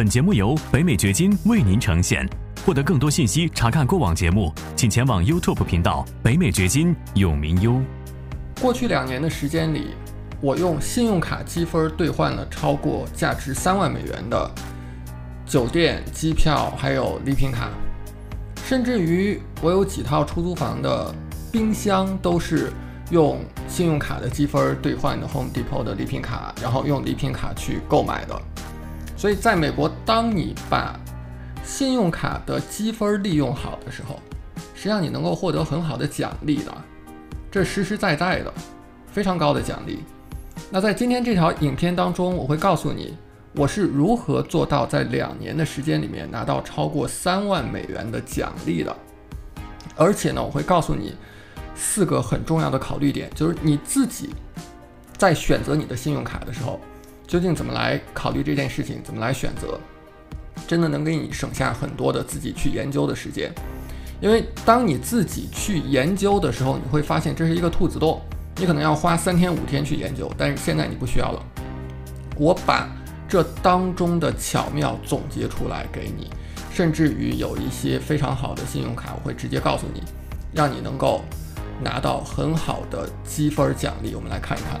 本节目由北美掘金为您呈现。获得更多信息，查看过往节目，请前往 YouTube 频道“北美掘金永明优”。过去两年的时间里，我用信用卡积分兑换了超过价值三万美元的酒店、机票，还有礼品卡，甚至于我有几套出租房的冰箱都是用信用卡的积分兑换的 Home Depot 的礼品卡，然后用礼品卡去购买的。所以，在美国，当你把信用卡的积分利用好的时候，实际上你能够获得很好的奖励的，这实实在在的，非常高的奖励。那在今天这条影片当中，我会告诉你我是如何做到在两年的时间里面拿到超过三万美元的奖励的，而且呢，我会告诉你四个很重要的考虑点，就是你自己在选择你的信用卡的时候。究竟怎么来考虑这件事情？怎么来选择？真的能给你省下很多的自己去研究的时间。因为当你自己去研究的时候，你会发现这是一个兔子洞，你可能要花三天五天去研究，但是现在你不需要了。我把这当中的巧妙总结出来给你，甚至于有一些非常好的信用卡，我会直接告诉你，让你能够拿到很好的积分奖励。我们来看一看。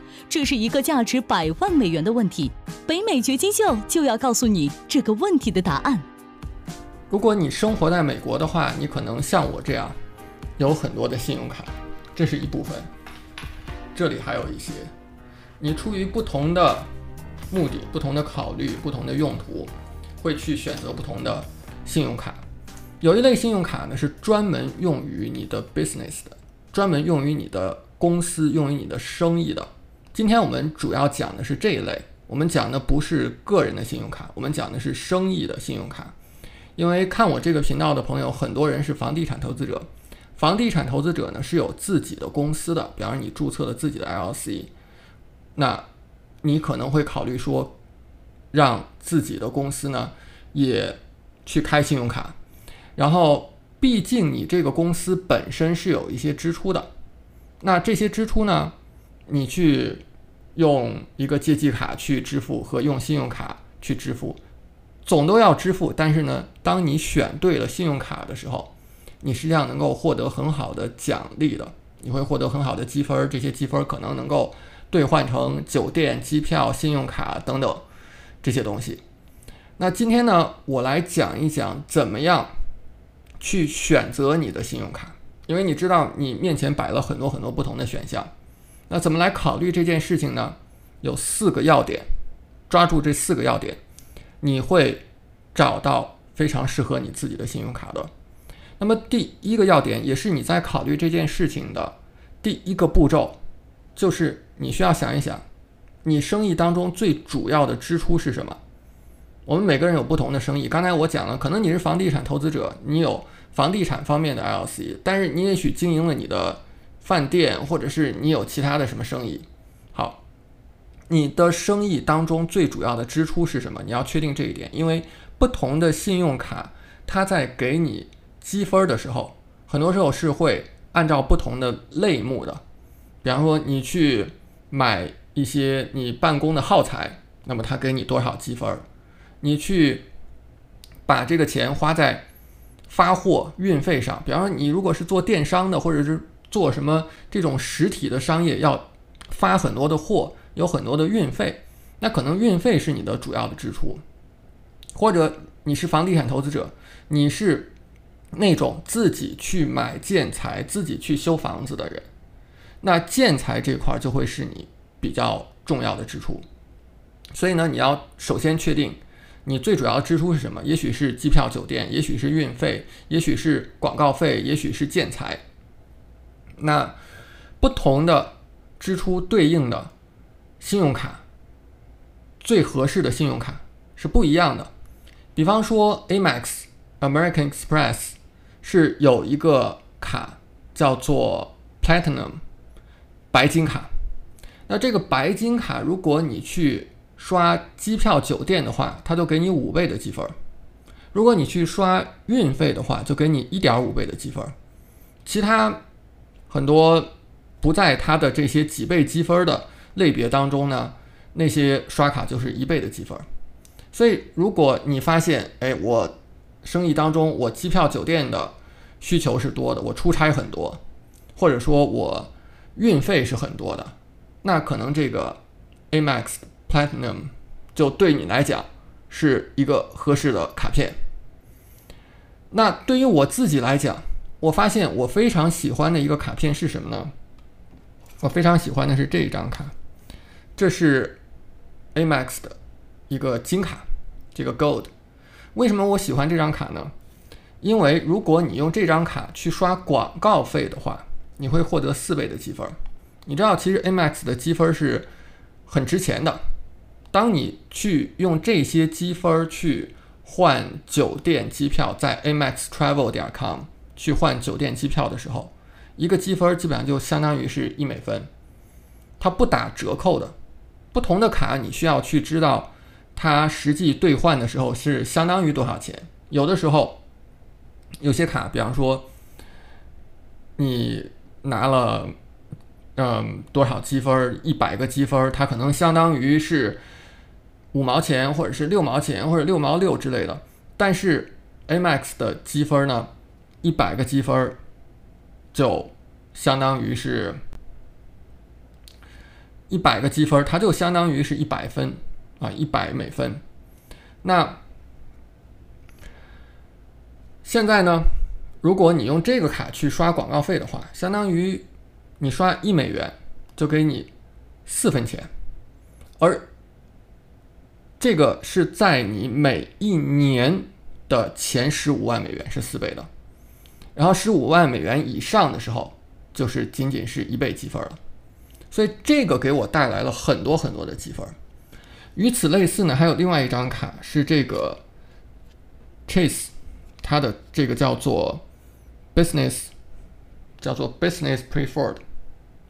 这是一个价值百万美元的问题。北美掘金秀就要告诉你这个问题的答案。如果你生活在美国的话，你可能像我这样，有很多的信用卡，这是一部分。这里还有一些，你出于不同的目的、不同的考虑、不同的用途，会去选择不同的信用卡。有一类信用卡呢，是专门用于你的 business 的，专门用于你的公司、用于你的生意的。今天我们主要讲的是这一类，我们讲的不是个人的信用卡，我们讲的是生意的信用卡。因为看我这个频道的朋友，很多人是房地产投资者，房地产投资者呢是有自己的公司的，比方说你注册了自己的 LLC，那你可能会考虑说，让自己的公司呢也去开信用卡，然后毕竟你这个公司本身是有一些支出的，那这些支出呢？你去用一个借记卡去支付和用信用卡去支付，总都要支付。但是呢，当你选对了信用卡的时候，你实际上能够获得很好的奖励的，你会获得很好的积分。这些积分可能能够兑换成酒店、机票、信用卡等等这些东西。那今天呢，我来讲一讲怎么样去选择你的信用卡，因为你知道你面前摆了很多很多不同的选项。那怎么来考虑这件事情呢？有四个要点，抓住这四个要点，你会找到非常适合你自己的信用卡的。那么第一个要点，也是你在考虑这件事情的第一个步骤，就是你需要想一想，你生意当中最主要的支出是什么？我们每个人有不同的生意，刚才我讲了，可能你是房地产投资者，你有房地产方面的 LC，但是你也许经营了你的。饭店，或者是你有其他的什么生意？好，你的生意当中最主要的支出是什么？你要确定这一点，因为不同的信用卡，它在给你积分的时候，很多时候是会按照不同的类目的。比方说，你去买一些你办公的耗材，那么它给你多少积分？你去把这个钱花在发货运费上，比方说，你如果是做电商的，或者是做什么这种实体的商业要发很多的货，有很多的运费，那可能运费是你的主要的支出。或者你是房地产投资者，你是那种自己去买建材、自己去修房子的人，那建材这块儿就会是你比较重要的支出。所以呢，你要首先确定你最主要的支出是什么，也许是机票、酒店，也许是运费，也许是广告费，也许是建材。那不同的支出对应的信用卡，最合适的信用卡是不一样的。比方说，Amex American Express 是有一个卡叫做 Platinum 白金卡。那这个白金卡，如果你去刷机票、酒店的话，它就给你五倍的积分；如果你去刷运费的话，就给你一点五倍的积分。其他很多不在它的这些几倍积分的类别当中呢，那些刷卡就是一倍的积分。所以，如果你发现，哎，我生意当中我机票、酒店的需求是多的，我出差很多，或者说我运费是很多的。那可能这个 Amex Platinum 就对你来讲是一个合适的卡片。那对于我自己来讲，我发现我非常喜欢的一个卡片是什么呢？我非常喜欢的是这一张卡，这是 Amex 的一个金卡，这个 Gold。为什么我喜欢这张卡呢？因为如果你用这张卡去刷广告费的话，你会获得四倍的积分。你知道，其实 Amex 的积分是很值钱的。当你去用这些积分去换酒店机票，在 AmexTravel 点 com 去换酒店机票的时候，一个积分基本上就相当于是一美分，它不打折扣的。不同的卡，你需要去知道它实际兑换的时候是相当于多少钱。有的时候，有些卡，比方说你拿了。嗯，多少积分？一百个积分，它可能相当于是五毛钱，或者是六毛钱，或者六毛六之类的。但是 Amex 的积分呢，一百个积分就相当于是，一百个积分，它就相当于是一百分啊，一百美分。那现在呢，如果你用这个卡去刷广告费的话，相当于。你刷一美元就给你四分钱，而这个是在你每一年的前十五万美元是四倍的，然后十五万美元以上的时候就是仅仅是一倍积分了，所以这个给我带来了很多很多的积分。与此类似呢，还有另外一张卡是这个 Chase，它的这个叫做 Business，叫做 Business Preferred。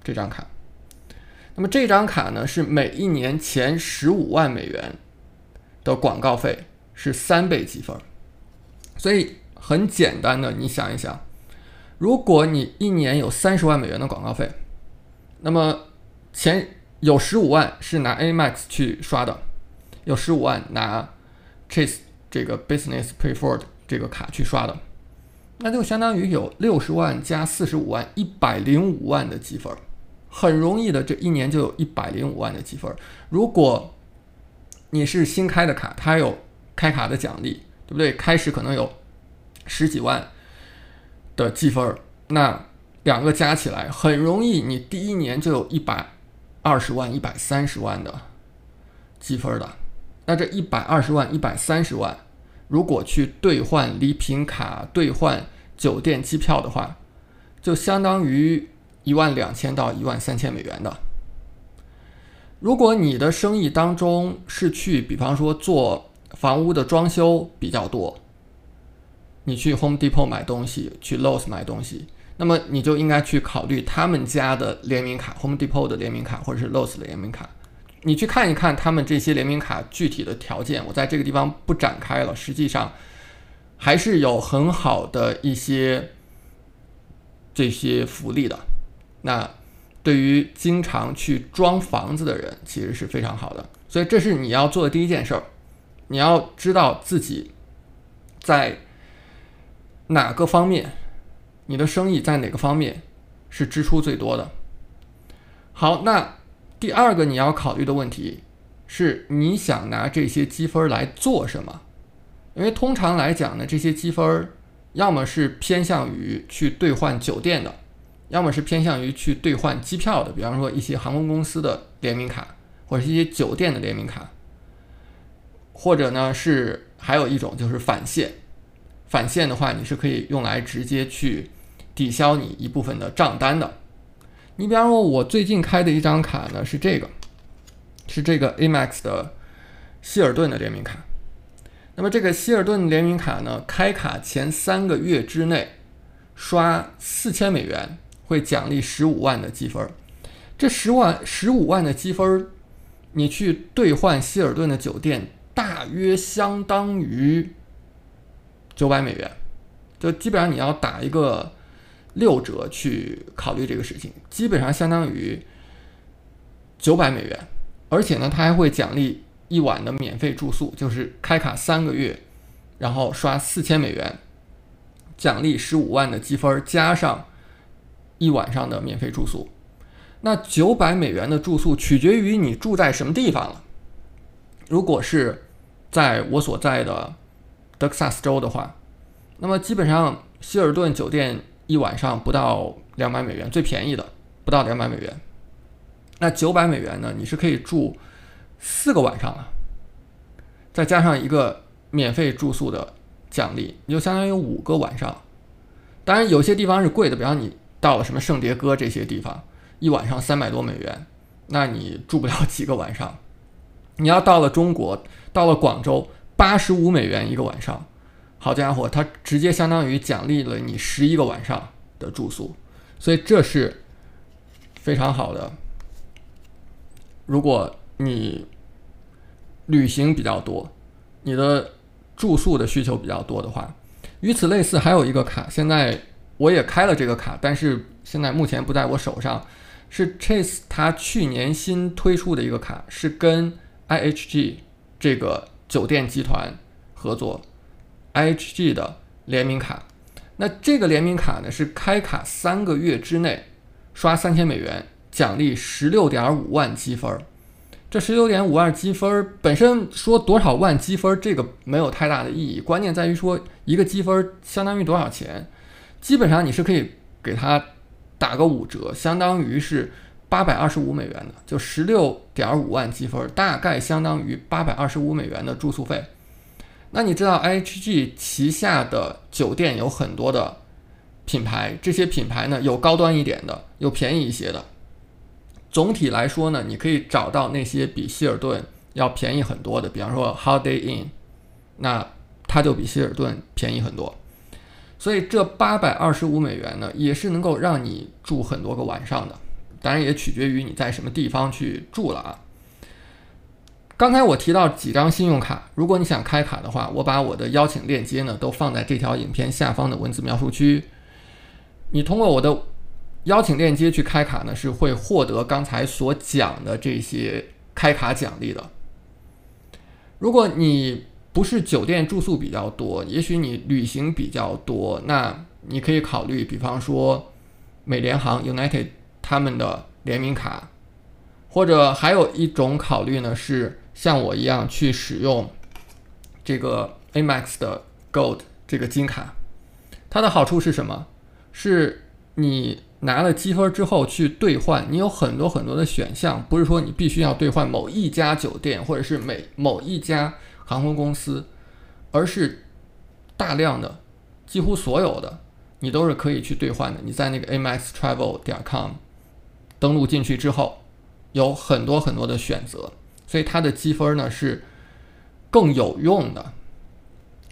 这张卡，那么这张卡呢是每一年前十五万美元的广告费是三倍积分，所以很简单的，你想一想，如果你一年有三十万美元的广告费，那么前有十五万是拿 A Max 去刷的，有十五万拿 Chase 这个 Business Preferred 这个卡去刷的，那就相当于有六十万加四十五万，一百零五万的积分。很容易的，这一年就有一百零五万的积分。如果你是新开的卡，它有开卡的奖励，对不对？开始可能有十几万的积分，那两个加起来很容易，你第一年就有一百二十万、一百三十万的积分的。那这一百二十万、一百三十万，如果去兑换礼品卡、兑换酒店机票的话，就相当于。一万两千到一万三千美元的。如果你的生意当中是去，比方说做房屋的装修比较多，你去 Home Depot 买东西，去 Lowe's 买东西，那么你就应该去考虑他们家的联名卡，Home Depot 的联名卡或者是 Lowe's 的联名卡。你去看一看他们这些联名卡具体的条件，我在这个地方不展开了。实际上还是有很好的一些这些福利的。那对于经常去装房子的人，其实是非常好的。所以这是你要做的第一件事儿，你要知道自己在哪个方面，你的生意在哪个方面是支出最多的。好，那第二个你要考虑的问题是，你想拿这些积分来做什么？因为通常来讲呢，这些积分要么是偏向于去兑换酒店的。要么是偏向于去兑换机票的，比方说一些航空公司的联名卡，或者是一些酒店的联名卡，或者呢是还有一种就是返现，返现的话你是可以用来直接去抵消你一部分的账单的。你比方说，我最近开的一张卡呢是这个，是这个 Amex 的希尔顿的联名卡。那么这个希尔顿联名卡呢，开卡前三个月之内刷四千美元会奖励十五万的积分。这十万十五万的积分，你去兑换希尔顿的酒店，大约相当于九百美元。就基本上你要打一个六折去考虑这个事情，基本上相当于九百美元。而且呢，它还会奖励一晚的免费住宿，就是开卡三个月，然后刷四千美元，奖励十五万的积分，加上一晚上的免费住宿。那九百美元的住宿取决于你住在什么地方了。如果是在我所在的德克萨斯州的话，那么基本上希尔顿酒店一晚上不到两百美元，最便宜的不到两百美元。那九百美元呢？你是可以住四个晚上了，再加上一个免费住宿的奖励，你就相当于五个晚上。当然，有些地方是贵的，比方你到了什么圣迭戈这些地方。一晚上三百多美元，那你住不了几个晚上。你要到了中国，到了广州，八十五美元一个晚上，好家伙，它直接相当于奖励了你十一个晚上的住宿，所以这是非常好的。如果你旅行比较多，你的住宿的需求比较多的话，与此类似，还有一个卡，现在我也开了这个卡，但是现在目前不在我手上。是 Chase 它去年新推出的一个卡，是跟 IHG 这个酒店集团合作，IHG 的联名卡。那这个联名卡呢，是开卡三个月之内刷三千美元，奖励十六点五万积分。这十六点五万积分本身说多少万积分，这个没有太大的意义，关键在于说一个积分相当于多少钱。基本上你是可以给他。打个五折，相当于是八百二十五美元的，就十六点五万积分，大概相当于八百二十五美元的住宿费。那你知道 IHG 旗下的酒店有很多的品牌，这些品牌呢有高端一点的，有便宜一些的。总体来说呢，你可以找到那些比希尔顿要便宜很多的，比方说 Holiday Inn，那它就比希尔顿便宜很多。所以这八百二十五美元呢，也是能够让你住很多个晚上的，当然也取决于你在什么地方去住了啊。刚才我提到几张信用卡，如果你想开卡的话，我把我的邀请链接呢都放在这条影片下方的文字描述区。你通过我的邀请链接去开卡呢，是会获得刚才所讲的这些开卡奖励的。如果你不是酒店住宿比较多，也许你旅行比较多，那你可以考虑，比方说美联航 United 他们的联名卡，或者还有一种考虑呢，是像我一样去使用这个 Amex 的 Gold 这个金卡。它的好处是什么？是你拿了积分之后去兑换，你有很多很多的选项，不是说你必须要兑换某一家酒店或者是每某一家。航空公司，而是大量的，几乎所有的，你都是可以去兑换的。你在那个 amextravel 点 com 登录进去之后，有很多很多的选择，所以它的积分呢是更有用的。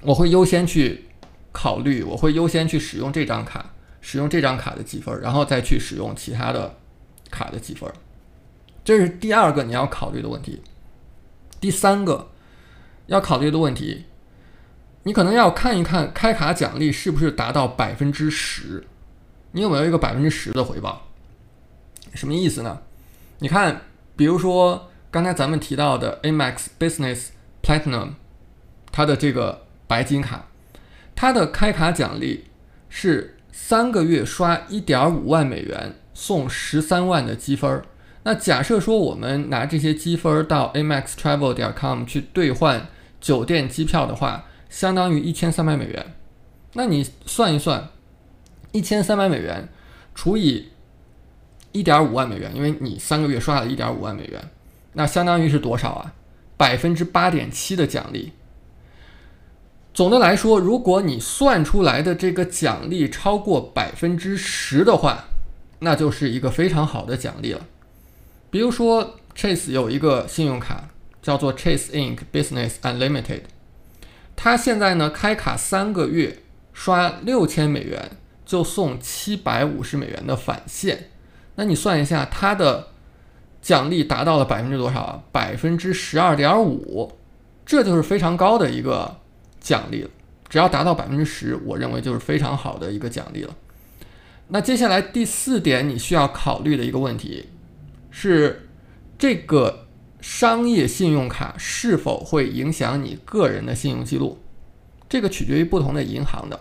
我会优先去考虑，我会优先去使用这张卡，使用这张卡的积分，然后再去使用其他的卡的积分。这是第二个你要考虑的问题。第三个。要考虑的问题，你可能要看一看开卡奖励是不是达到百分之十，你有没有一个百分之十的回报？什么意思呢？你看，比如说刚才咱们提到的 Amex Business Platinum，它的这个白金卡，它的开卡奖励是三个月刷一点五万美元送十三万的积分儿。那假设说我们拿这些积分到 amextravel 点 com 去兑换。酒店机票的话，相当于一千三百美元。那你算一算，一千三百美元除以一点五万美元，因为你三个月刷了一点五万美元，那相当于是多少啊？百分之八点七的奖励。总的来说，如果你算出来的这个奖励超过百分之十的话，那就是一个非常好的奖励了。比如说，Chase 有一个信用卡。叫做 Chase Ink Business Unlimited，他现在呢开卡三个月刷六千美元就送七百五十美元的返现，那你算一下，他的奖励达到了百分之多少啊？百分之十二点五，这就是非常高的一个奖励了。只要达到百分之十，我认为就是非常好的一个奖励了。那接下来第四点你需要考虑的一个问题是，这个商业信用卡是否会影响你个人的信用记录？这个取决于不同的银行的。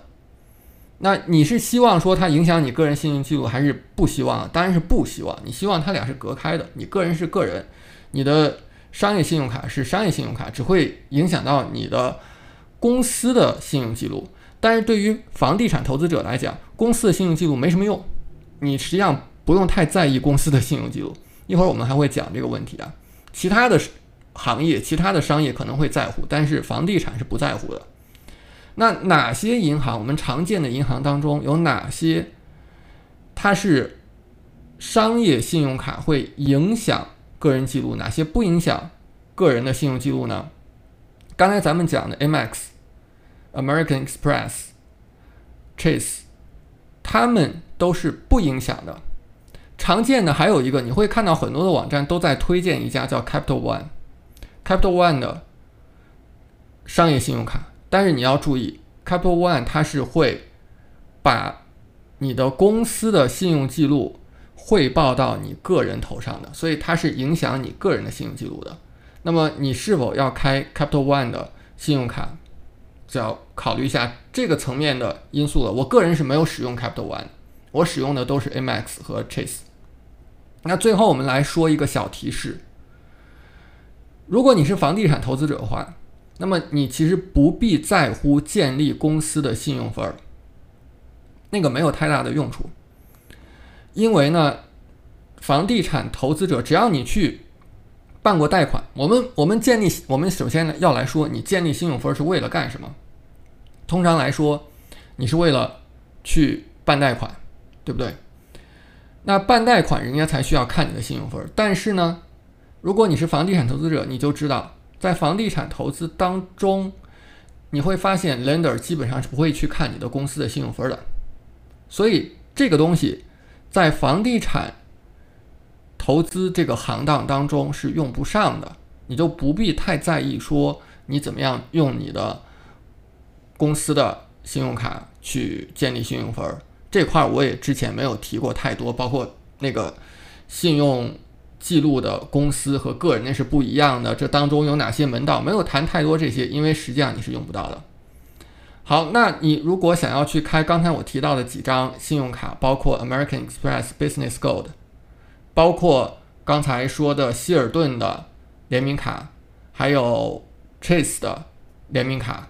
那你是希望说它影响你个人信用记录，还是不希望？当然是不希望。你希望它俩是隔开的，你个人是个人，你的商业信用卡是商业信用卡，只会影响到你的公司的信用记录。但是对于房地产投资者来讲，公司的信用记录没什么用，你实际上不用太在意公司的信用记录。一会儿我们还会讲这个问题啊。其他的行业、其他的商业可能会在乎，但是房地产是不在乎的。那哪些银行？我们常见的银行当中有哪些？它是商业信用卡会影响个人记录，哪些不影响个人的信用记录呢？刚才咱们讲的 Amex、American Express、Chase，他们都是不影响的。常见的还有一个，你会看到很多的网站都在推荐一家叫 Capital One，Capital One 的商业信用卡。但是你要注意，Capital One 它是会把你的公司的信用记录汇报到你个人头上的，所以它是影响你个人的信用记录的。那么你是否要开 Capital One 的信用卡，就要考虑一下这个层面的因素了。我个人是没有使用 Capital One，我使用的都是 Amex 和 Chase。那最后我们来说一个小提示：如果你是房地产投资者的话。那么你其实不必在乎建立公司的信用分儿，那个没有太大的用处，因为呢，房地产投资者只要你去办过贷款，我们我们建立我们首先呢要来说，你建立信用分是为了干什么？通常来说，你是为了去办贷款，对不对？那办贷款人家才需要看你的信用分，但是呢，如果你是房地产投资者，你就知道。在房地产投资当中，你会发现 lender 基本上是不会去看你的公司的信用分的，所以这个东西在房地产投资这个行当当中是用不上的，你就不必太在意说你怎么样用你的公司的信用卡去建立信用分儿这块我也之前没有提过太多，包括那个信用。记录的公司和个人那是不一样的，这当中有哪些门道？没有谈太多这些，因为实际上你是用不到的。好，那你如果想要去开刚才我提到的几张信用卡，包括 American Express Business Gold，包括刚才说的希尔顿的联名卡，还有 Chase 的联名卡，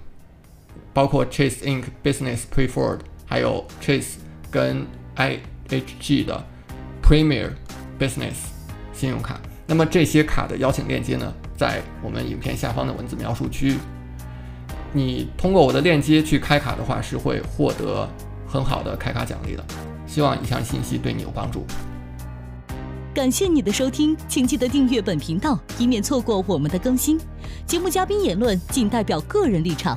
包括 Chase Inc Business Preferred，还有 Chase 跟 IHG 的 Premier Business。信用卡，那么这些卡的邀请链接呢，在我们影片下方的文字描述区。你通过我的链接去开卡的话，是会获得很好的开卡奖励的。希望以上信息对你有帮助。感谢你的收听，请记得订阅本频道，以免错过我们的更新。节目嘉宾言论仅代表个人立场。